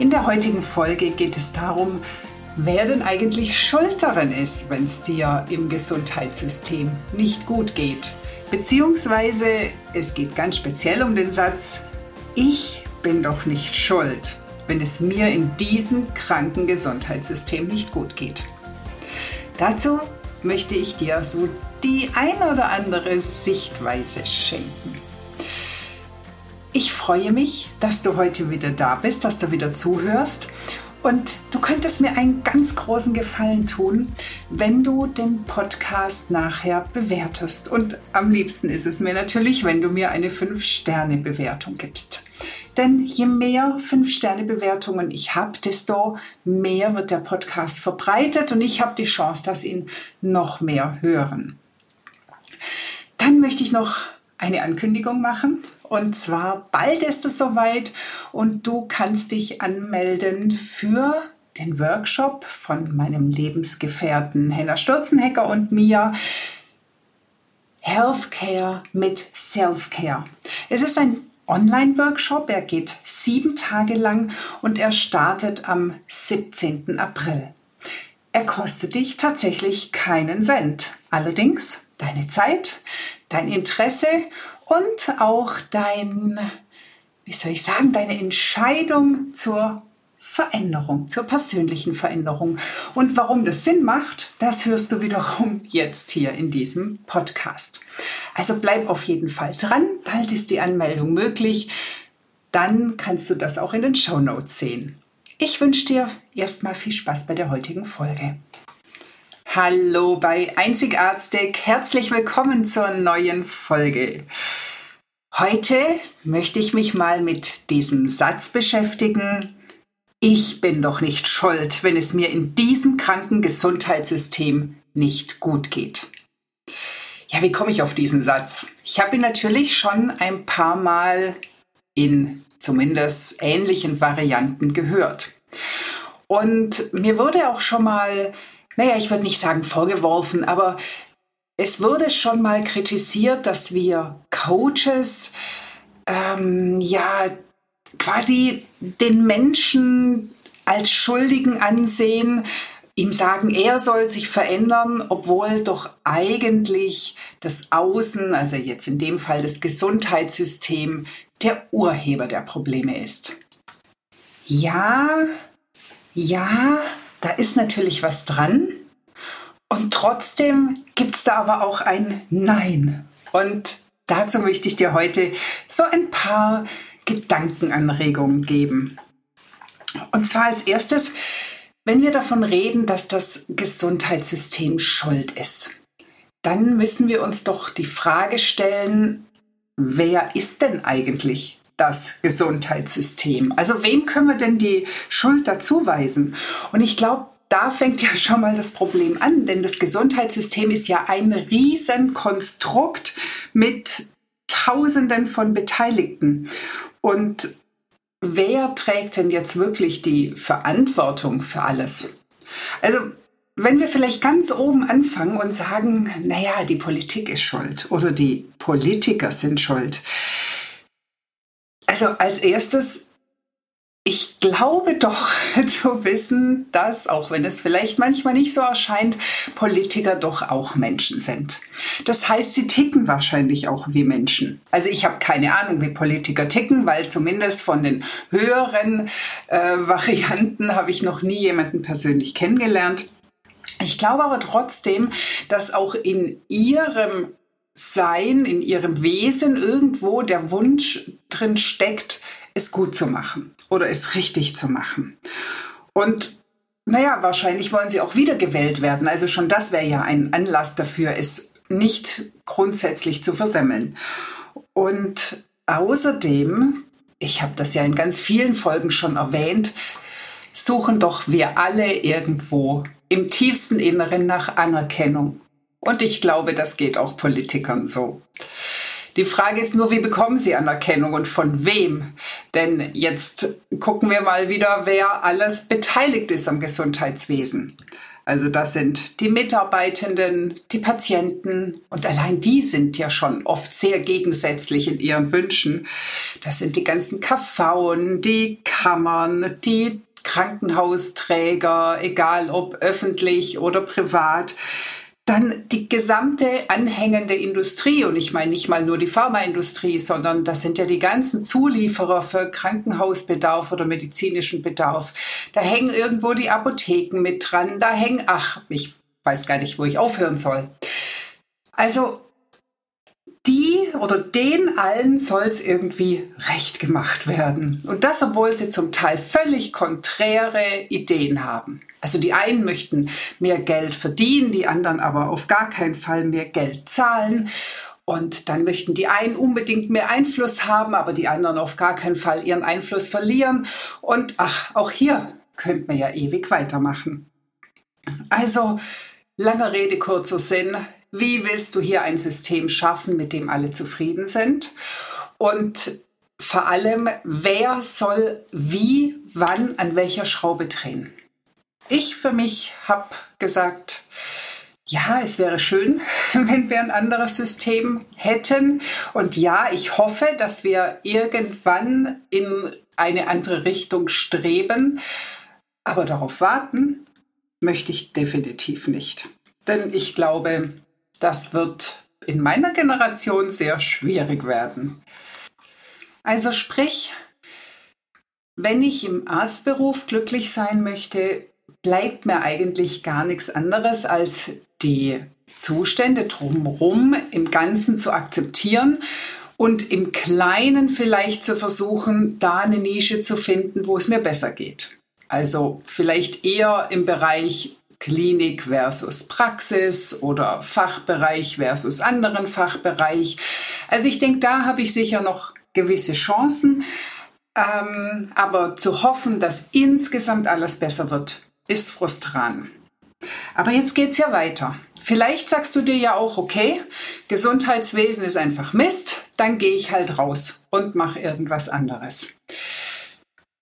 In der heutigen Folge geht es darum, wer denn eigentlich schuld daran ist, wenn es dir im Gesundheitssystem nicht gut geht. Beziehungsweise es geht ganz speziell um den Satz, ich bin doch nicht schuld, wenn es mir in diesem kranken Gesundheitssystem nicht gut geht. Dazu möchte ich dir so die ein oder andere Sichtweise schenken. Ich freue mich, dass du heute wieder da bist, dass du wieder zuhörst. Und du könntest mir einen ganz großen Gefallen tun, wenn du den Podcast nachher bewertest. Und am liebsten ist es mir natürlich, wenn du mir eine 5-Sterne-Bewertung gibst. Denn je mehr 5-Sterne-Bewertungen ich habe, desto mehr wird der Podcast verbreitet und ich habe die Chance, dass ihn noch mehr hören. Dann möchte ich noch eine Ankündigung machen. Und zwar bald ist es soweit und du kannst dich anmelden für den Workshop von meinem Lebensgefährten Henna Stürzenhecker und mir. Healthcare mit Selfcare. Es ist ein Online-Workshop. Er geht sieben Tage lang und er startet am 17. April. Er kostet dich tatsächlich keinen Cent. Allerdings deine Zeit, dein Interesse und auch dein, wie soll ich sagen, deine Entscheidung zur Veränderung, zur persönlichen Veränderung. Und warum das Sinn macht, das hörst du wiederum jetzt hier in diesem Podcast. Also bleib auf jeden Fall dran, bald ist die Anmeldung möglich. Dann kannst du das auch in den Show Notes sehen. Ich wünsche dir erstmal viel Spaß bei der heutigen Folge. Hallo bei Einzigartig, herzlich willkommen zur neuen Folge. Heute möchte ich mich mal mit diesem Satz beschäftigen. Ich bin doch nicht schuld, wenn es mir in diesem kranken Gesundheitssystem nicht gut geht. Ja, wie komme ich auf diesen Satz? Ich habe ihn natürlich schon ein paar Mal in zumindest ähnlichen Varianten gehört. Und mir wurde auch schon mal naja, ich würde nicht sagen vorgeworfen, aber es wurde schon mal kritisiert, dass wir Coaches ähm, ja quasi den Menschen als Schuldigen ansehen, ihm sagen, er soll sich verändern, obwohl doch eigentlich das Außen, also jetzt in dem Fall das Gesundheitssystem, der Urheber der Probleme ist. Ja, ja, da ist natürlich was dran. Und trotzdem gibt es da aber auch ein Nein. Und dazu möchte ich dir heute so ein paar Gedankenanregungen geben. Und zwar als erstes, wenn wir davon reden, dass das Gesundheitssystem schuld ist, dann müssen wir uns doch die Frage stellen, wer ist denn eigentlich das Gesundheitssystem? Also wem können wir denn die Schuld dazuweisen? Und ich glaube, da fängt ja schon mal das Problem an, denn das Gesundheitssystem ist ja ein Riesenkonstrukt mit Tausenden von Beteiligten. Und wer trägt denn jetzt wirklich die Verantwortung für alles? Also wenn wir vielleicht ganz oben anfangen und sagen, naja, die Politik ist schuld oder die Politiker sind schuld, also als erstes, ich glaube doch zu wissen, dass, auch wenn es vielleicht manchmal nicht so erscheint, Politiker doch auch Menschen sind. Das heißt, sie ticken wahrscheinlich auch wie Menschen. Also ich habe keine Ahnung, wie Politiker ticken, weil zumindest von den höheren äh, Varianten habe ich noch nie jemanden persönlich kennengelernt. Ich glaube aber trotzdem, dass auch in ihrem sein, in ihrem Wesen irgendwo der Wunsch drin steckt, es gut zu machen oder es richtig zu machen. Und naja, wahrscheinlich wollen sie auch wiedergewählt werden. Also schon das wäre ja ein Anlass dafür, es nicht grundsätzlich zu versemmeln. Und außerdem, ich habe das ja in ganz vielen Folgen schon erwähnt, suchen doch wir alle irgendwo im tiefsten Inneren nach Anerkennung. Und ich glaube, das geht auch Politikern so. Die Frage ist nur, wie bekommen sie Anerkennung und von wem? Denn jetzt gucken wir mal wieder, wer alles beteiligt ist am Gesundheitswesen. Also das sind die Mitarbeitenden, die Patienten und allein die sind ja schon oft sehr gegensätzlich in ihren Wünschen. Das sind die ganzen KV, die Kammern, die Krankenhausträger, egal ob öffentlich oder privat. Dann die gesamte anhängende Industrie, und ich meine nicht mal nur die Pharmaindustrie, sondern das sind ja die ganzen Zulieferer für Krankenhausbedarf oder medizinischen Bedarf. Da hängen irgendwo die Apotheken mit dran, da hängen, ach, ich weiß gar nicht, wo ich aufhören soll. Also die oder den allen soll es irgendwie recht gemacht werden. Und das, obwohl sie zum Teil völlig konträre Ideen haben. Also die einen möchten mehr Geld verdienen, die anderen aber auf gar keinen Fall mehr Geld zahlen. Und dann möchten die einen unbedingt mehr Einfluss haben, aber die anderen auf gar keinen Fall ihren Einfluss verlieren. Und ach, auch hier könnte man ja ewig weitermachen. Also, lange Rede, kurzer Sinn. Wie willst du hier ein System schaffen, mit dem alle zufrieden sind? Und vor allem, wer soll wie, wann, an welcher Schraube drehen? Ich für mich habe gesagt, ja, es wäre schön, wenn wir ein anderes System hätten. Und ja, ich hoffe, dass wir irgendwann in eine andere Richtung streben. Aber darauf warten möchte ich definitiv nicht. Denn ich glaube, das wird in meiner Generation sehr schwierig werden. Also sprich, wenn ich im Arztberuf glücklich sein möchte, bleibt mir eigentlich gar nichts anderes, als die Zustände drumherum im Ganzen zu akzeptieren und im Kleinen vielleicht zu versuchen, da eine Nische zu finden, wo es mir besser geht. Also vielleicht eher im Bereich Klinik versus Praxis oder Fachbereich versus anderen Fachbereich. Also ich denke, da habe ich sicher noch gewisse Chancen. Ähm, aber zu hoffen, dass insgesamt alles besser wird, ist frustrant. Aber jetzt geht's ja weiter. Vielleicht sagst du dir ja auch, okay, Gesundheitswesen ist einfach Mist, dann gehe ich halt raus und mache irgendwas anderes.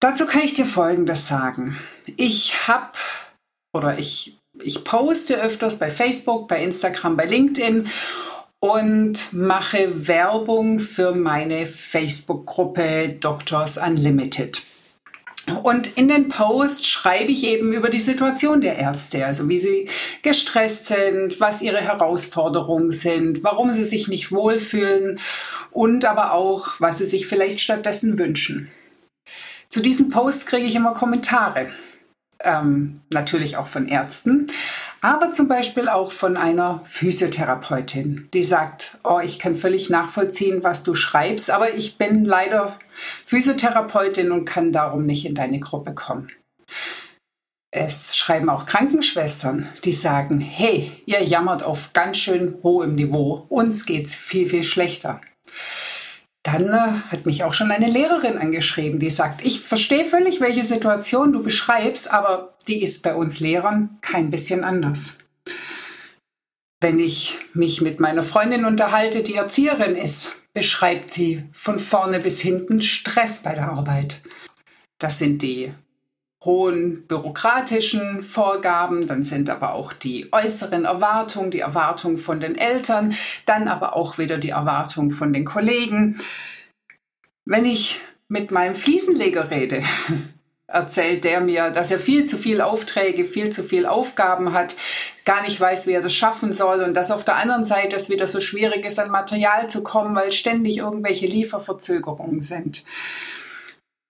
Dazu kann ich dir Folgendes sagen. Ich habe oder ich, ich poste öfters bei Facebook, bei Instagram, bei LinkedIn und mache Werbung für meine Facebook-Gruppe Doctors Unlimited. Und in den Post schreibe ich eben über die Situation der Ärzte, also wie sie gestresst sind, was ihre Herausforderungen sind, warum sie sich nicht wohlfühlen und aber auch, was sie sich vielleicht stattdessen wünschen. Zu diesen Posts kriege ich immer Kommentare ähm, natürlich auch von Ärzten, aber zum Beispiel auch von einer Physiotherapeutin, die sagt, oh, ich kann völlig nachvollziehen, was du schreibst, aber ich bin leider Physiotherapeutin und kann darum nicht in deine Gruppe kommen. Es schreiben auch Krankenschwestern, die sagen, hey, ihr jammert auf ganz schön hohem Niveau, uns geht's viel, viel schlechter. Dann äh, hat mich auch schon eine Lehrerin angeschrieben, die sagt, ich verstehe völlig, welche Situation du beschreibst, aber die ist bei uns Lehrern kein bisschen anders. Wenn ich mich mit meiner Freundin unterhalte, die Erzieherin ist, beschreibt sie von vorne bis hinten Stress bei der Arbeit. Das sind die hohen bürokratischen Vorgaben, dann sind aber auch die äußeren Erwartungen, die Erwartungen von den Eltern, dann aber auch wieder die Erwartungen von den Kollegen. Wenn ich mit meinem Fliesenleger rede, erzählt der mir, dass er viel zu viel Aufträge, viel zu viel Aufgaben hat, gar nicht weiß, wie er das schaffen soll und dass auf der anderen Seite es wieder so schwierig ist, an Material zu kommen, weil ständig irgendwelche Lieferverzögerungen sind.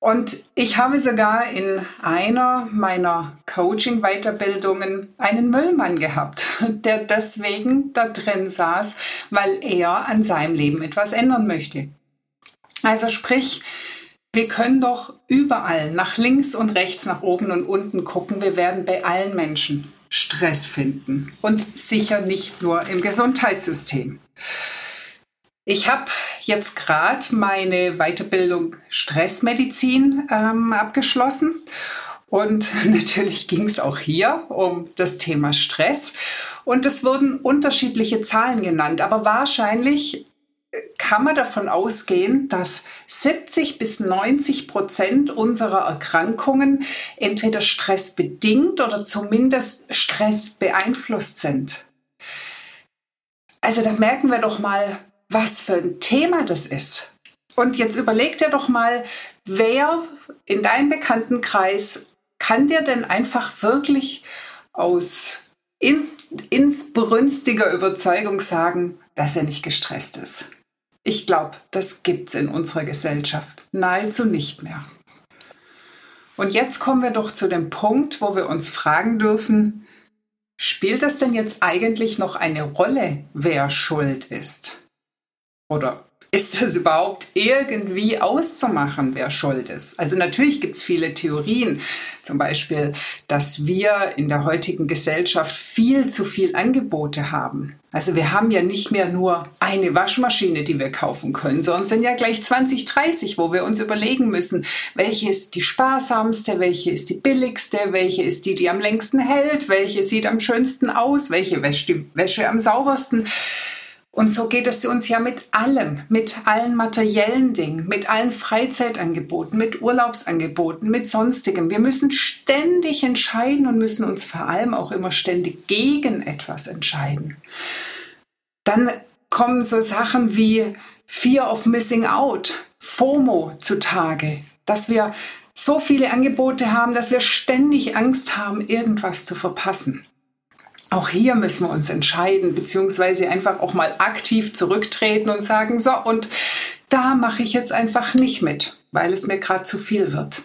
Und ich habe sogar in einer meiner Coaching-Weiterbildungen einen Müllmann gehabt, der deswegen da drin saß, weil er an seinem Leben etwas ändern möchte. Also sprich, wir können doch überall nach links und rechts, nach oben und unten gucken. Wir werden bei allen Menschen Stress finden und sicher nicht nur im Gesundheitssystem. Ich habe jetzt gerade meine Weiterbildung Stressmedizin ähm, abgeschlossen Und natürlich ging es auch hier um das Thema Stress. Und es wurden unterschiedliche Zahlen genannt. Aber wahrscheinlich äh, kann man davon ausgehen, dass 70 bis 90 Prozent unserer Erkrankungen entweder stressbedingt oder zumindest stressbeeinflusst sind. Also da merken wir doch mal, was für ein Thema das ist. Und jetzt überleg dir doch mal, wer in deinem Bekanntenkreis kann dir denn einfach wirklich aus in, insbrünstiger Überzeugung sagen, dass er nicht gestresst ist? Ich glaube, das gibt es in unserer Gesellschaft nahezu nicht mehr. Und jetzt kommen wir doch zu dem Punkt, wo wir uns fragen dürfen, spielt es denn jetzt eigentlich noch eine Rolle, wer schuld ist? Oder ist es überhaupt irgendwie auszumachen, wer schuld ist? Also natürlich gibt es viele Theorien, zum Beispiel, dass wir in der heutigen Gesellschaft viel zu viel Angebote haben. Also wir haben ja nicht mehr nur eine Waschmaschine, die wir kaufen können, sondern sind ja gleich 20, 30, wo wir uns überlegen müssen, welche ist die sparsamste, welche ist die billigste, welche ist die, die am längsten hält, welche sieht am schönsten aus, welche wäscht die Wäsche am saubersten. Und so geht es uns ja mit allem, mit allen materiellen Dingen, mit allen Freizeitangeboten, mit Urlaubsangeboten, mit sonstigem. Wir müssen ständig entscheiden und müssen uns vor allem auch immer ständig gegen etwas entscheiden. Dann kommen so Sachen wie Fear of Missing Out, FOMO zutage, dass wir so viele Angebote haben, dass wir ständig Angst haben, irgendwas zu verpassen. Auch hier müssen wir uns entscheiden, beziehungsweise einfach auch mal aktiv zurücktreten und sagen, so, und da mache ich jetzt einfach nicht mit, weil es mir gerade zu viel wird.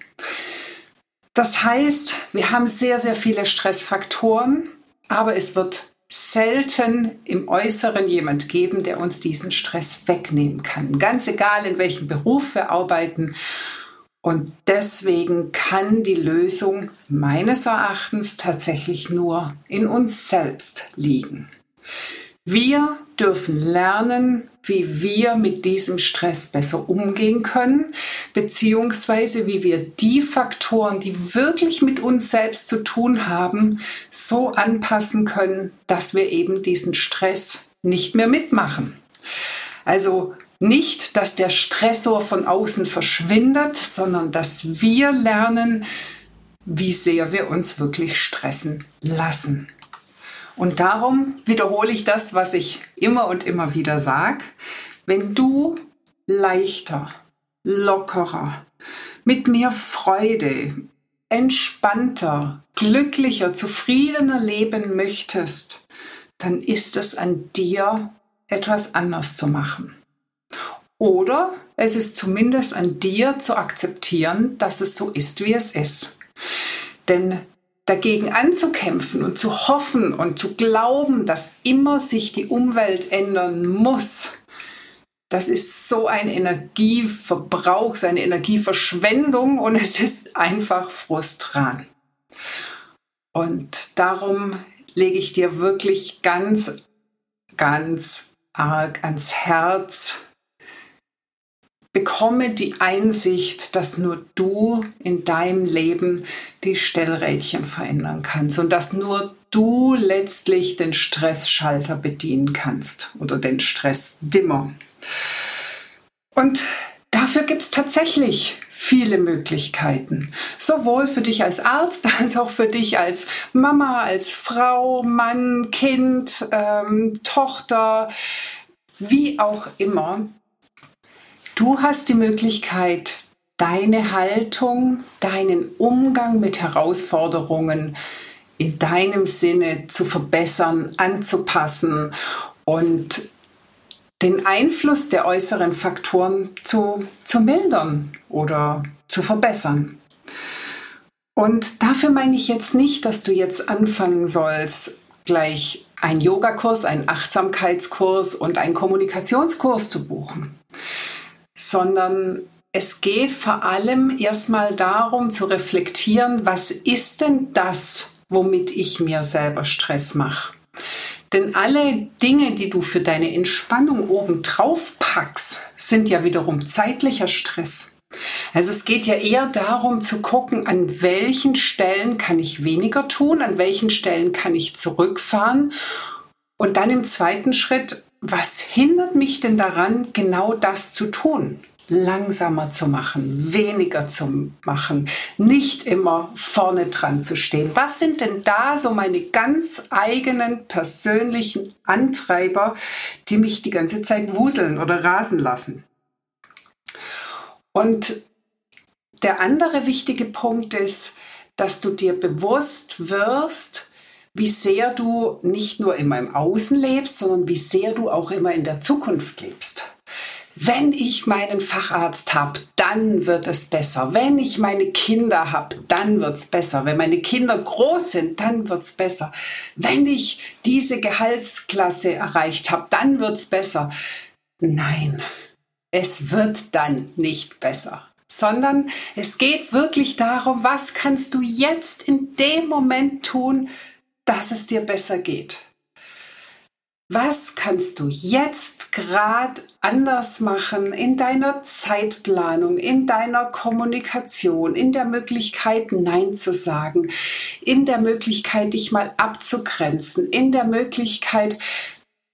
Das heißt, wir haben sehr, sehr viele Stressfaktoren, aber es wird selten im Äußeren jemand geben, der uns diesen Stress wegnehmen kann. Ganz egal, in welchem Beruf wir arbeiten und deswegen kann die Lösung meines Erachtens tatsächlich nur in uns selbst liegen. Wir dürfen lernen, wie wir mit diesem Stress besser umgehen können, beziehungsweise wie wir die Faktoren, die wirklich mit uns selbst zu tun haben, so anpassen können, dass wir eben diesen Stress nicht mehr mitmachen. Also nicht, dass der Stressor von außen verschwindet, sondern dass wir lernen, wie sehr wir uns wirklich stressen lassen. Und darum wiederhole ich das, was ich immer und immer wieder sage. Wenn du leichter, lockerer, mit mehr Freude, entspannter, glücklicher, zufriedener leben möchtest, dann ist es an dir, etwas anders zu machen. Oder es ist zumindest an dir zu akzeptieren, dass es so ist, wie es ist. Denn dagegen anzukämpfen und zu hoffen und zu glauben, dass immer sich die Umwelt ändern muss, das ist so ein Energieverbrauch, so eine Energieverschwendung und es ist einfach frustran. Und darum lege ich dir wirklich ganz, ganz arg ans Herz, Bekomme die Einsicht, dass nur du in deinem Leben die Stellrädchen verändern kannst und dass nur du letztlich den Stressschalter bedienen kannst oder den Stressdimmer. Und dafür gibt es tatsächlich viele Möglichkeiten. Sowohl für dich als Arzt als auch für dich als Mama, als Frau, Mann, Kind, ähm, Tochter, wie auch immer. Du hast die Möglichkeit, deine Haltung, deinen Umgang mit Herausforderungen in deinem Sinne zu verbessern, anzupassen und den Einfluss der äußeren Faktoren zu, zu mildern oder zu verbessern. Und dafür meine ich jetzt nicht, dass du jetzt anfangen sollst, gleich einen Yogakurs, einen Achtsamkeitskurs und einen Kommunikationskurs zu buchen sondern es geht vor allem erstmal darum zu reflektieren, was ist denn das, womit ich mir selber Stress mache. Denn alle Dinge, die du für deine Entspannung oben drauf packst, sind ja wiederum zeitlicher Stress. Also es geht ja eher darum zu gucken, an welchen Stellen kann ich weniger tun, an welchen Stellen kann ich zurückfahren. Und dann im zweiten Schritt, was hindert mich denn daran, genau das zu tun? langsamer zu machen, weniger zu machen, nicht immer vorne dran zu stehen. Was sind denn da so meine ganz eigenen persönlichen Antreiber, die mich die ganze Zeit wuseln oder rasen lassen? Und der andere wichtige Punkt ist, dass du dir bewusst wirst, wie sehr du nicht nur immer im Außen lebst, sondern wie sehr du auch immer in der Zukunft lebst. Wenn ich meinen Facharzt habe, dann wird es besser. Wenn ich meine Kinder habe, dann wird es besser. Wenn meine Kinder groß sind, dann wird es besser. Wenn ich diese Gehaltsklasse erreicht habe, dann wird es besser. Nein, es wird dann nicht besser sondern es geht wirklich darum, was kannst du jetzt in dem Moment tun, dass es dir besser geht. Was kannst du jetzt gerade anders machen in deiner Zeitplanung, in deiner Kommunikation, in der Möglichkeit Nein zu sagen, in der Möglichkeit dich mal abzugrenzen, in der Möglichkeit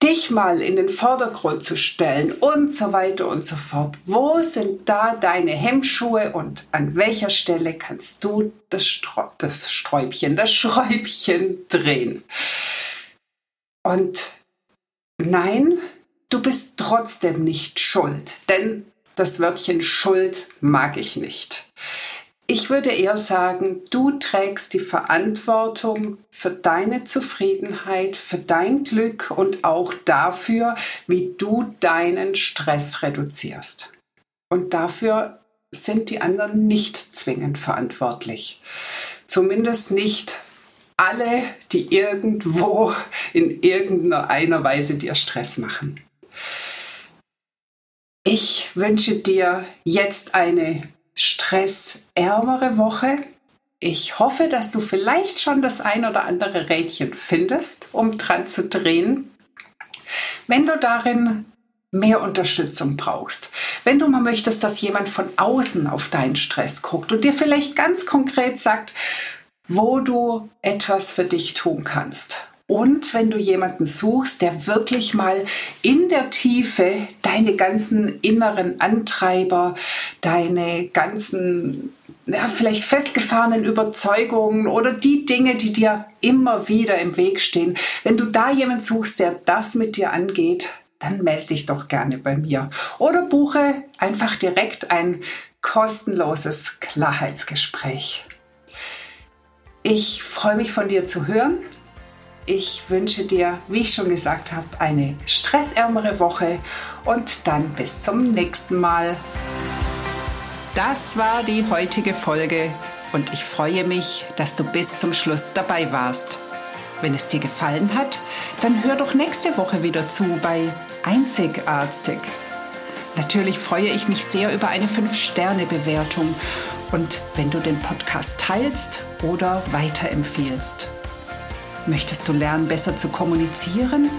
dich mal in den Vordergrund zu stellen und so weiter und so fort. Wo sind da deine Hemmschuhe und an welcher Stelle kannst du das, Streu das Sträubchen, das Schräubchen drehen? Und nein, du bist trotzdem nicht schuld, denn das Wörtchen Schuld mag ich nicht. Ich würde eher sagen, du trägst die Verantwortung für deine Zufriedenheit, für dein Glück und auch dafür, wie du deinen Stress reduzierst. Und dafür sind die anderen nicht zwingend verantwortlich. Zumindest nicht alle, die irgendwo in irgendeiner Weise dir Stress machen. Ich wünsche dir jetzt eine stressärmere Woche. Ich hoffe, dass du vielleicht schon das ein oder andere Rädchen findest, um dran zu drehen. Wenn du darin mehr Unterstützung brauchst, wenn du mal möchtest, dass jemand von außen auf deinen Stress guckt und dir vielleicht ganz konkret sagt, wo du etwas für dich tun kannst und wenn du jemanden suchst, der wirklich mal in der Tiefe deine ganzen inneren Antreiber, deine ganzen ja, vielleicht festgefahrenen Überzeugungen oder die Dinge, die dir immer wieder im Weg stehen, wenn du da jemanden suchst, der das mit dir angeht, dann melde dich doch gerne bei mir oder buche einfach direkt ein kostenloses Klarheitsgespräch. Ich freue mich von dir zu hören. Ich wünsche dir, wie ich schon gesagt habe, eine stressärmere Woche und dann bis zum nächsten Mal. Das war die heutige Folge und ich freue mich, dass du bis zum Schluss dabei warst. Wenn es dir gefallen hat, dann hör doch nächste Woche wieder zu bei Einzigartig. Natürlich freue ich mich sehr über eine 5-Sterne-Bewertung und wenn du den Podcast teilst oder weiterempfiehlst. Möchtest du lernen, besser zu kommunizieren?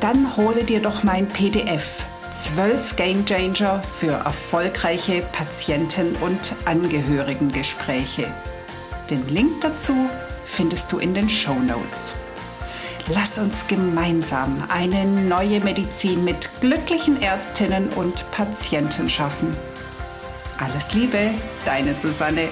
Dann hole dir doch mein PDF 12 Game Changer für erfolgreiche Patienten- und Angehörigengespräche. Den Link dazu findest du in den Show Notes. Lass uns gemeinsam eine neue Medizin mit glücklichen Ärztinnen und Patienten schaffen. Alles Liebe, deine Susanne.